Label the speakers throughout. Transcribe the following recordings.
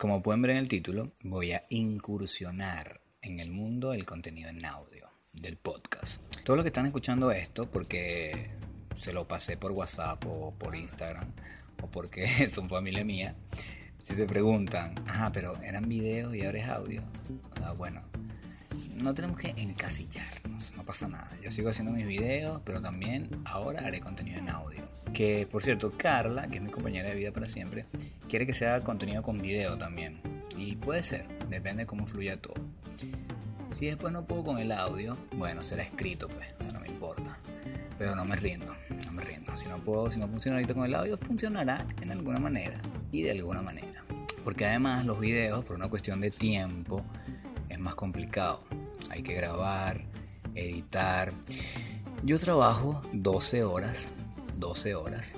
Speaker 1: Como pueden ver en el título, voy a incursionar en el mundo del contenido en audio, del podcast. Todos los que están escuchando esto, porque se lo pasé por WhatsApp o por Instagram, o porque son familia mía, si se preguntan, ajá, pero eran videos y ahora es audio. Ah, bueno, no tenemos que encasillarnos, no pasa nada. Yo sigo haciendo mis videos, pero también ahora haré contenido en audio. Que por cierto, Carla, que es mi compañera de vida para siempre, quiere que sea contenido con video también. Y puede ser, depende de cómo fluya todo. Si después no puedo con el audio, bueno, será escrito, pues, no me importa. Pero no me rindo, no me rindo. Si no puedo, si no funciona ahorita con el audio, funcionará en alguna manera y de alguna manera. Porque además los videos, por una cuestión de tiempo, es más complicado hay que grabar, editar. Yo trabajo 12 horas, 12 horas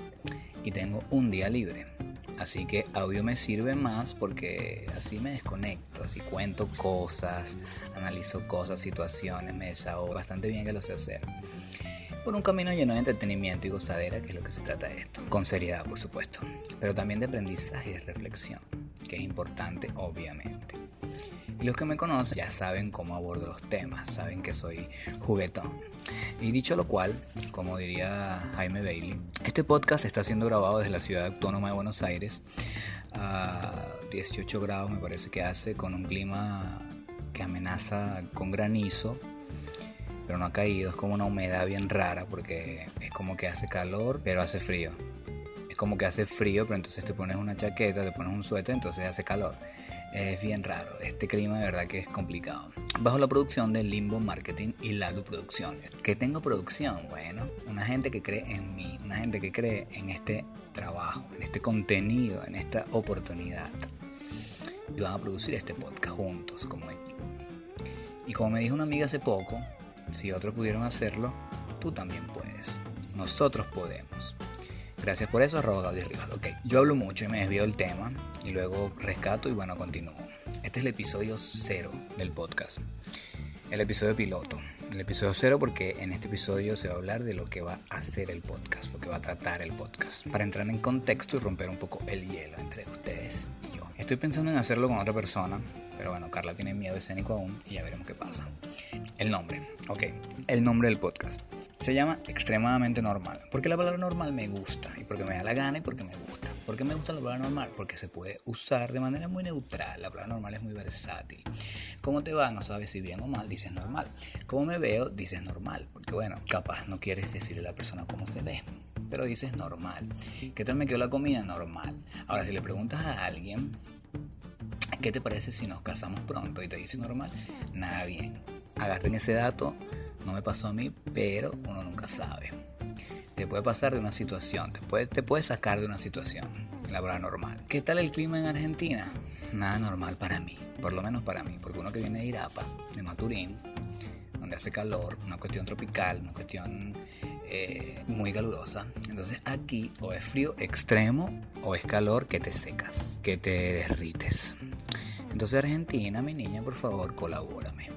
Speaker 1: y tengo un día libre. Así que audio me sirve más porque así me desconecto, así cuento cosas, analizo cosas, situaciones, me desahogo bastante bien que lo sé hacer. Por un camino lleno de entretenimiento y gozadera, que es lo que se trata de esto. Con seriedad, por supuesto, pero también de aprendizaje y reflexión, que es importante, obviamente. Y los que me conocen ya saben cómo abordo los temas, saben que soy juguetón. Y dicho lo cual, como diría Jaime Bailey, este podcast está siendo grabado desde la ciudad autónoma de Buenos Aires a 18 grados me parece que hace, con un clima que amenaza con granizo, pero no ha caído, es como una humedad bien rara porque es como que hace calor, pero hace frío. Es como que hace frío, pero entonces te pones una chaqueta, te pones un suéter, entonces hace calor. Es bien raro, este clima de verdad que es complicado. Bajo la producción de Limbo Marketing y Lalu Producciones. ¿Qué tengo producción? Bueno, una gente que cree en mí, una gente que cree en este trabajo, en este contenido, en esta oportunidad. Y van a producir este podcast juntos como equipo. Y como me dijo una amiga hace poco, si otros pudieron hacerlo, tú también puedes. Nosotros podemos. Gracias por eso, arroba Gabriel Rivas. Ok, yo hablo mucho y me desvío del tema y luego rescato y bueno, continúo. Este es el episodio cero del podcast. El episodio piloto. El episodio cero porque en este episodio se va a hablar de lo que va a hacer el podcast, lo que va a tratar el podcast. Para entrar en contexto y romper un poco el hielo entre ustedes. Estoy pensando en hacerlo con otra persona, pero bueno, Carla tiene miedo escénico aún y ya veremos qué pasa. El nombre. Ok, el nombre del podcast. Se llama extremadamente normal. Porque la palabra normal me gusta y porque me da la gana y porque me gusta. ¿Por qué me gusta la palabra normal? Porque se puede usar de manera muy neutral. La palabra normal es muy versátil. ¿Cómo te va? No sabes si bien o mal, dices normal. ¿Cómo me veo? Dices normal. Porque bueno, capaz no quieres decirle a la persona cómo se ve. Pero dices normal. ¿Qué tal me quedó la comida? Normal. Ahora, si le preguntas a alguien, ¿qué te parece si nos casamos pronto? Y te dice normal, nada bien. Agarren ese dato no me pasó a mí, pero uno nunca sabe. Te puede pasar de una situación, te puede, te puede sacar de una situación, la verdad normal. ¿Qué tal el clima en Argentina? Nada normal para mí, por lo menos para mí, porque uno que viene de Irapa, de Maturín, donde hace calor, una cuestión tropical, una cuestión eh, muy calurosa. Entonces aquí o es frío extremo o es calor que te secas, que te derrites. Entonces Argentina, mi niña, por favor, colabórame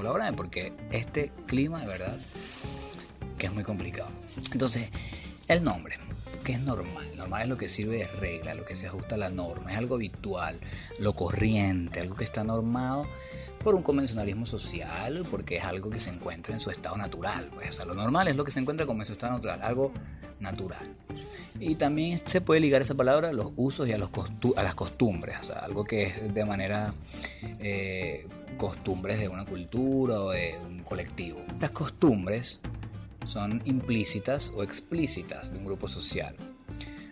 Speaker 1: colaborar porque este clima de verdad que es muy complicado. Entonces, el nombre, que es normal, normal es lo que sirve de regla, lo que se ajusta a la norma, es algo habitual, lo corriente, algo que está normado por un convencionalismo social, porque es algo que se encuentra en su estado natural. Pues, o sea, lo normal es lo que se encuentra como en su estado natural, algo natural. Y también se puede ligar esa palabra a los usos y a, los a las costumbres, o sea, algo que es de manera eh, costumbres de una cultura o de un colectivo. Las costumbres son implícitas o explícitas de un grupo social,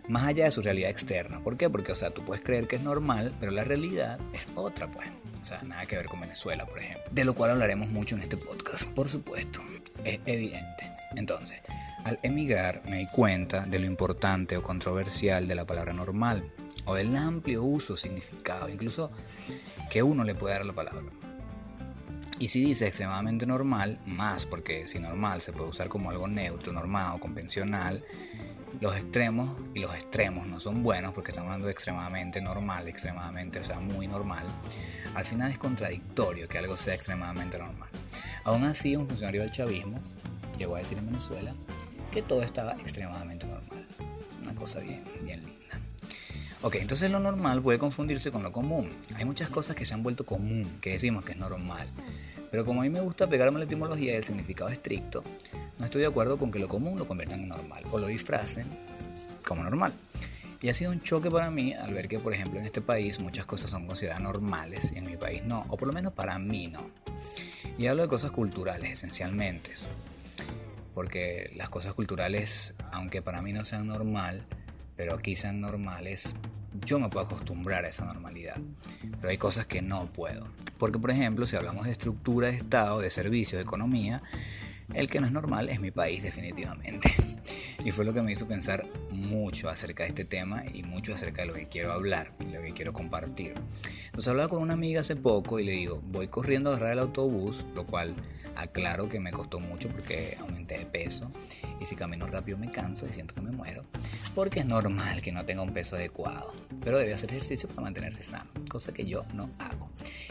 Speaker 1: más allá de su realidad externa. ¿Por qué? Porque, o sea, tú puedes creer que es normal, pero la realidad es otra, pues. O sea, nada que ver con Venezuela, por ejemplo. De lo cual hablaremos mucho en este podcast, por supuesto. Es evidente. Entonces, al emigrar me di cuenta de lo importante o controversial de la palabra normal, o del amplio uso, significado, incluso que uno le puede dar a la palabra. Y si dice extremadamente normal, más porque si normal se puede usar como algo neutro, normal o convencional, los extremos y los extremos no son buenos porque estamos hablando de extremadamente normal, extremadamente, o sea, muy normal. Al final es contradictorio que algo sea extremadamente normal. Aún así, un funcionario del chavismo llegó a decir en Venezuela que todo estaba extremadamente normal. Una cosa bien, bien linda. Ok, entonces lo normal puede confundirse con lo común. Hay muchas cosas que se han vuelto común, que decimos que es normal. Pero como a mí me gusta pegarme a la etimología y el significado estricto, no estoy de acuerdo con que lo común lo conviertan en normal o lo disfracen como normal. Y ha sido un choque para mí al ver que, por ejemplo, en este país muchas cosas son consideradas normales y en mi país no, o por lo menos para mí no. Y hablo de cosas culturales esencialmente, porque las cosas culturales, aunque para mí no sean normal, pero aquí sean normales, yo me puedo acostumbrar a esa normalidad. Pero hay cosas que no puedo. Porque, por ejemplo, si hablamos de estructura de Estado, de servicios, de economía, el que no es normal es mi país definitivamente. Y fue lo que me hizo pensar mucho acerca de este tema y mucho acerca de lo que quiero hablar, lo que quiero compartir. Entonces hablaba con una amiga hace poco y le digo, voy corriendo a agarrar el autobús, lo cual aclaro que me costó mucho porque aumenté de peso y si camino rápido me canso y siento que me muero, porque es normal que no tenga un peso adecuado, pero debe hacer ejercicio para mantenerse sano, cosa que yo no hago.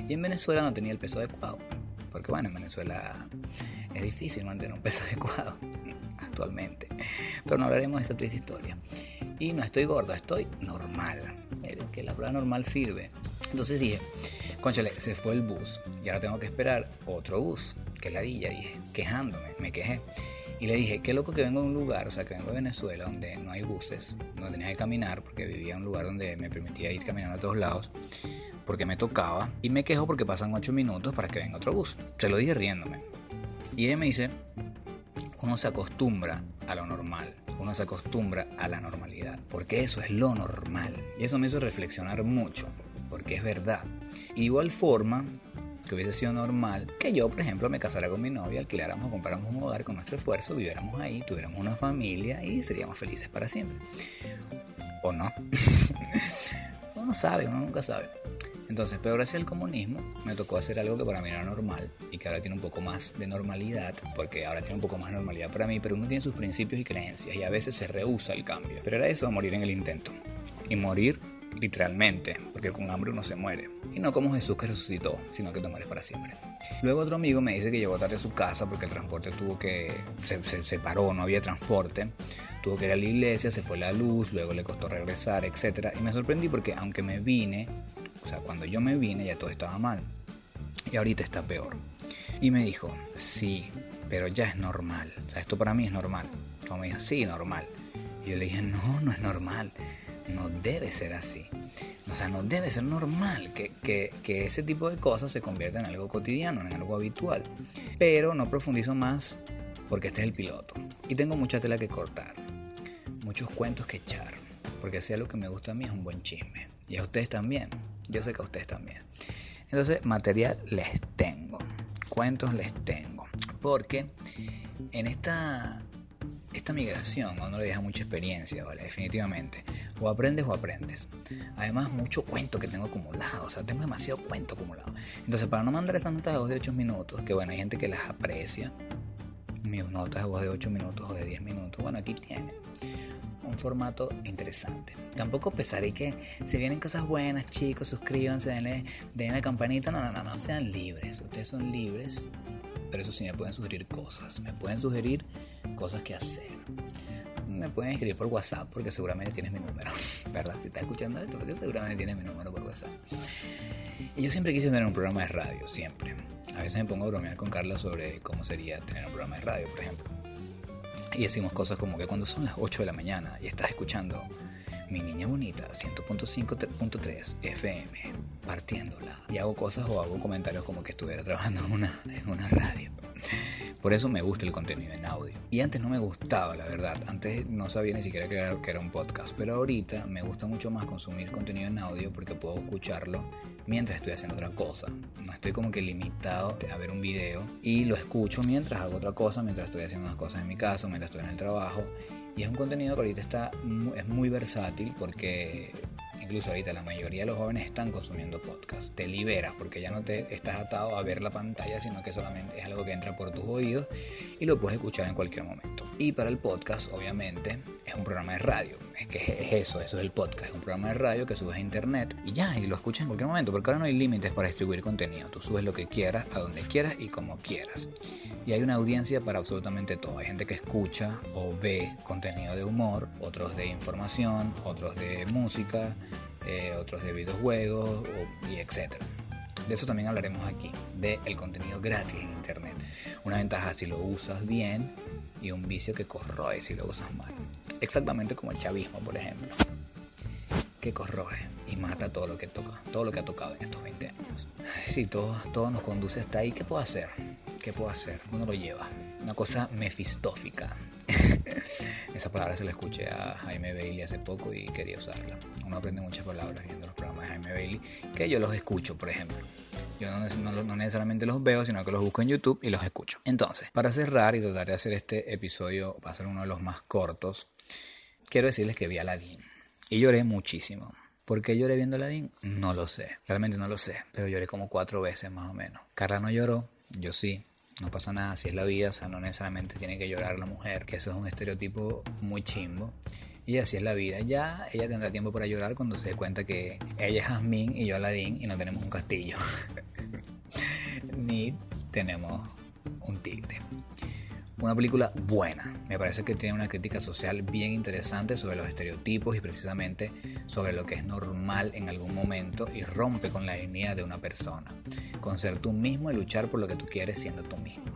Speaker 1: Y en Venezuela no tenía el peso adecuado, porque bueno, en Venezuela es difícil mantener un peso adecuado actualmente. Pero no hablaremos de esta triste historia. Y no estoy gordo, estoy normal. Que la prueba normal sirve. Entonces dije, conchale, se fue el bus y ahora tengo que esperar otro bus. Que ladilla, dije, quejándome, me quejé. Y le dije, qué loco que vengo de un lugar, o sea, que vengo de Venezuela, donde no hay buses, donde tenía que caminar, porque vivía en un lugar donde me permitía ir caminando a todos lados, porque me tocaba. Y me quejo porque pasan 8 minutos para que venga otro bus. Se lo dije riéndome. Y ella me dice, uno se acostumbra a lo normal, uno se acostumbra a la normalidad, porque eso es lo normal. Y eso me hizo reflexionar mucho, porque es verdad. igual forma, que hubiese sido normal que yo, por ejemplo, me casara con mi novia, alquiláramos, compráramos un hogar con nuestro esfuerzo, viviéramos ahí, tuviéramos una familia y seríamos felices para siempre. ¿O no? uno sabe, uno nunca sabe. Entonces, pero gracias al comunismo me tocó hacer algo que para mí era normal y que ahora tiene un poco más de normalidad, porque ahora tiene un poco más de normalidad para mí, pero uno tiene sus principios y creencias y a veces se rehúsa el cambio. Pero era eso, morir en el intento. Y morir literalmente, porque con hambre uno se muere. Y no como Jesús que resucitó, sino que te mueres para siempre. Luego otro amigo me dice que llegó tarde a su casa porque el transporte tuvo que... se, se, paró, no había transporte. Tuvo que ir a la iglesia, se fue la luz, luego le costó regresar, etc. Y me sorprendí porque aunque me vine o sea, cuando yo me vine ya todo estaba mal. Y ahorita está peor. Y me dijo, sí, pero ya es normal. O sea, esto para mí es normal. Como me dijo, sí, normal. Y yo le dije, no, no es normal. No debe ser así. O sea, no debe ser normal que, que, ese tipo de cosas se conviertan en algo cotidiano, en algo habitual. Pero no profundizo más porque este es el piloto. Y tengo mucha tela que cortar. Muchos cuentos que echar. Porque sea lo que me gusta a mí es un buen chisme. Y a ustedes también. Yo sé que a ustedes también. Entonces, material les tengo. Cuentos les tengo. Porque en esta, esta migración a uno le deja mucha experiencia, ¿vale? Definitivamente. O aprendes o aprendes. Además, mucho cuento que tengo acumulado. O sea, tengo demasiado cuento acumulado. Entonces, para no mandar esas notas de voz de 8 minutos, que bueno, hay gente que las aprecia. Mis notas de voz de 8 minutos o de 10 minutos. Bueno, aquí tienen un formato interesante. Tampoco pesaré que se vienen cosas buenas, chicos, suscríbanse, denle, denle la campanita. No, no, no, no, sean libres. Ustedes son libres, pero eso sí me pueden sugerir cosas. Me pueden sugerir cosas que hacer. Me pueden escribir por WhatsApp porque seguramente tienes mi número, ¿verdad? Si estás escuchando esto, porque seguramente tienes mi número por WhatsApp. Y yo siempre quise tener un programa de radio, siempre. A veces me pongo a bromear con Carla sobre cómo sería tener un programa de radio, por ejemplo. Y decimos cosas como que cuando son las 8 de la mañana y estás escuchando Mi Niña Bonita 100.5.3 FM, partiéndola. Y hago cosas o hago comentarios como que estuviera trabajando en una, en una radio. Por eso me gusta el contenido en audio. Y antes no me gustaba, la verdad. Antes no sabía ni siquiera que era, que era un podcast. Pero ahorita me gusta mucho más consumir contenido en audio porque puedo escucharlo mientras estoy haciendo otra cosa. No estoy como que limitado a ver un video y lo escucho mientras hago otra cosa, mientras estoy haciendo unas cosas en mi casa, mientras estoy en el trabajo. Y es un contenido que ahorita está, es muy versátil porque incluso ahorita la mayoría de los jóvenes están consumiendo podcast. Te liberas porque ya no te estás atado a ver la pantalla, sino que solamente es algo que entra por tus oídos y lo puedes escuchar en cualquier momento. Y para el podcast, obviamente, es un programa de radio. Es que es eso, eso es el podcast. Es un programa de radio que subes a internet y ya, y lo escuchas en cualquier momento, porque ahora no hay límites para distribuir contenido. Tú subes lo que quieras, a donde quieras y como quieras. Y hay una audiencia para absolutamente todo. Hay gente que escucha o ve contenido de humor, otros de información, otros de música, eh, otros de videojuegos y etcétera. De eso también hablaremos aquí, del el contenido gratis en Internet. Una ventaja si lo usas bien y un vicio que corroe si lo usas mal. Exactamente como el chavismo, por ejemplo, que corroe y mata todo lo que toca, todo lo que ha tocado en estos 20 años. Si todo, todo nos conduce hasta ahí, ¿qué puedo hacer? ¿Qué puedo hacer? Uno lo lleva. Una cosa mefistófica. Esa palabra se la escuché a Jaime Bailey hace poco y quería usarla. Uno aprende muchas palabras viendo los programas de Jaime Bailey, que yo los escucho, por ejemplo. Yo no, no, necesariamente los veo, sino que los busco en YouTube y los escucho. Entonces, para cerrar y tratar de hacer este episodio, va a ser uno de los más cortos, quiero decirles que vi Aladdin. Y lloré muchísimo. ¿Por qué lloré viendo Aladdin? No lo sé. Realmente no lo sé. Pero lloré como cuatro veces más o menos. Carla no lloró, yo sí. No pasa nada, si es la vida, o sea, no necesariamente tiene que llorar la mujer, que eso es un estereotipo muy chimbo. Y así es la vida. Ya ella tendrá tiempo para llorar cuando se dé cuenta que ella es Jasmine y yo Aladdin y no tenemos un castillo. Ni tenemos un tigre. Una película buena. Me parece que tiene una crítica social bien interesante sobre los estereotipos y precisamente sobre lo que es normal en algún momento y rompe con la dignidad de una persona. Con ser tú mismo y luchar por lo que tú quieres siendo tú mismo.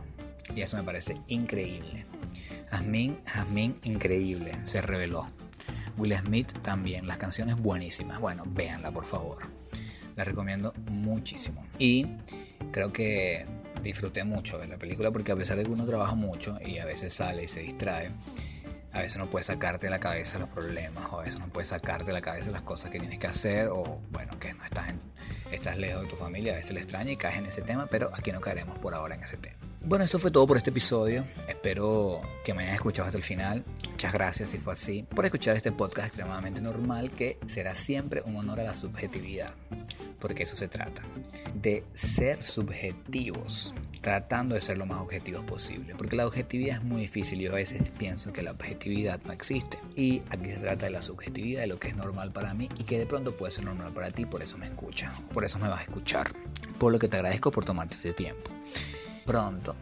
Speaker 1: Y eso me parece increíble. Jasmine, Jasmine, increíble. Se reveló. Will Smith también. Las canciones buenísimas. Bueno, véanla por favor. La recomiendo muchísimo. Y creo que disfruté mucho de la película porque a pesar de que uno trabaja mucho y a veces sale y se distrae, a veces no puedes sacarte de la cabeza los problemas, o a veces no puedes sacarte de la cabeza las cosas que tienes que hacer, o bueno, que no estás, estás lejos de tu familia, a veces le extraña y caes en ese tema, pero aquí no caeremos por ahora en ese tema. Bueno, eso fue todo por este episodio. Espero que me hayan escuchado hasta el final. Muchas gracias si fue así por escuchar este podcast extremadamente normal que será siempre un honor a la subjetividad. Porque eso se trata. De ser subjetivos, tratando de ser lo más objetivos posible. Porque la objetividad es muy difícil y yo a veces pienso que la objetividad no existe. Y aquí se trata de la subjetividad, de lo que es normal para mí y que de pronto puede ser normal para ti, por eso me escucha. Por eso me vas a escuchar. Por lo que te agradezco por tomarte este tiempo pronto,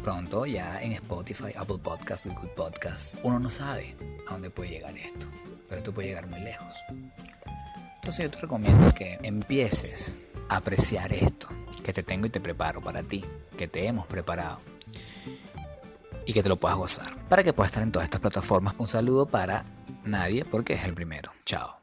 Speaker 1: pronto ya en Spotify, Apple Podcasts, Google Podcasts, uno no sabe a dónde puede llegar esto, pero esto puede llegar muy lejos. Entonces yo te recomiendo que empieces a apreciar esto que te tengo y te preparo para ti, que te hemos preparado y que te lo puedas gozar, para que puedas estar en todas estas plataformas. Un saludo para nadie porque es el primero. Chao.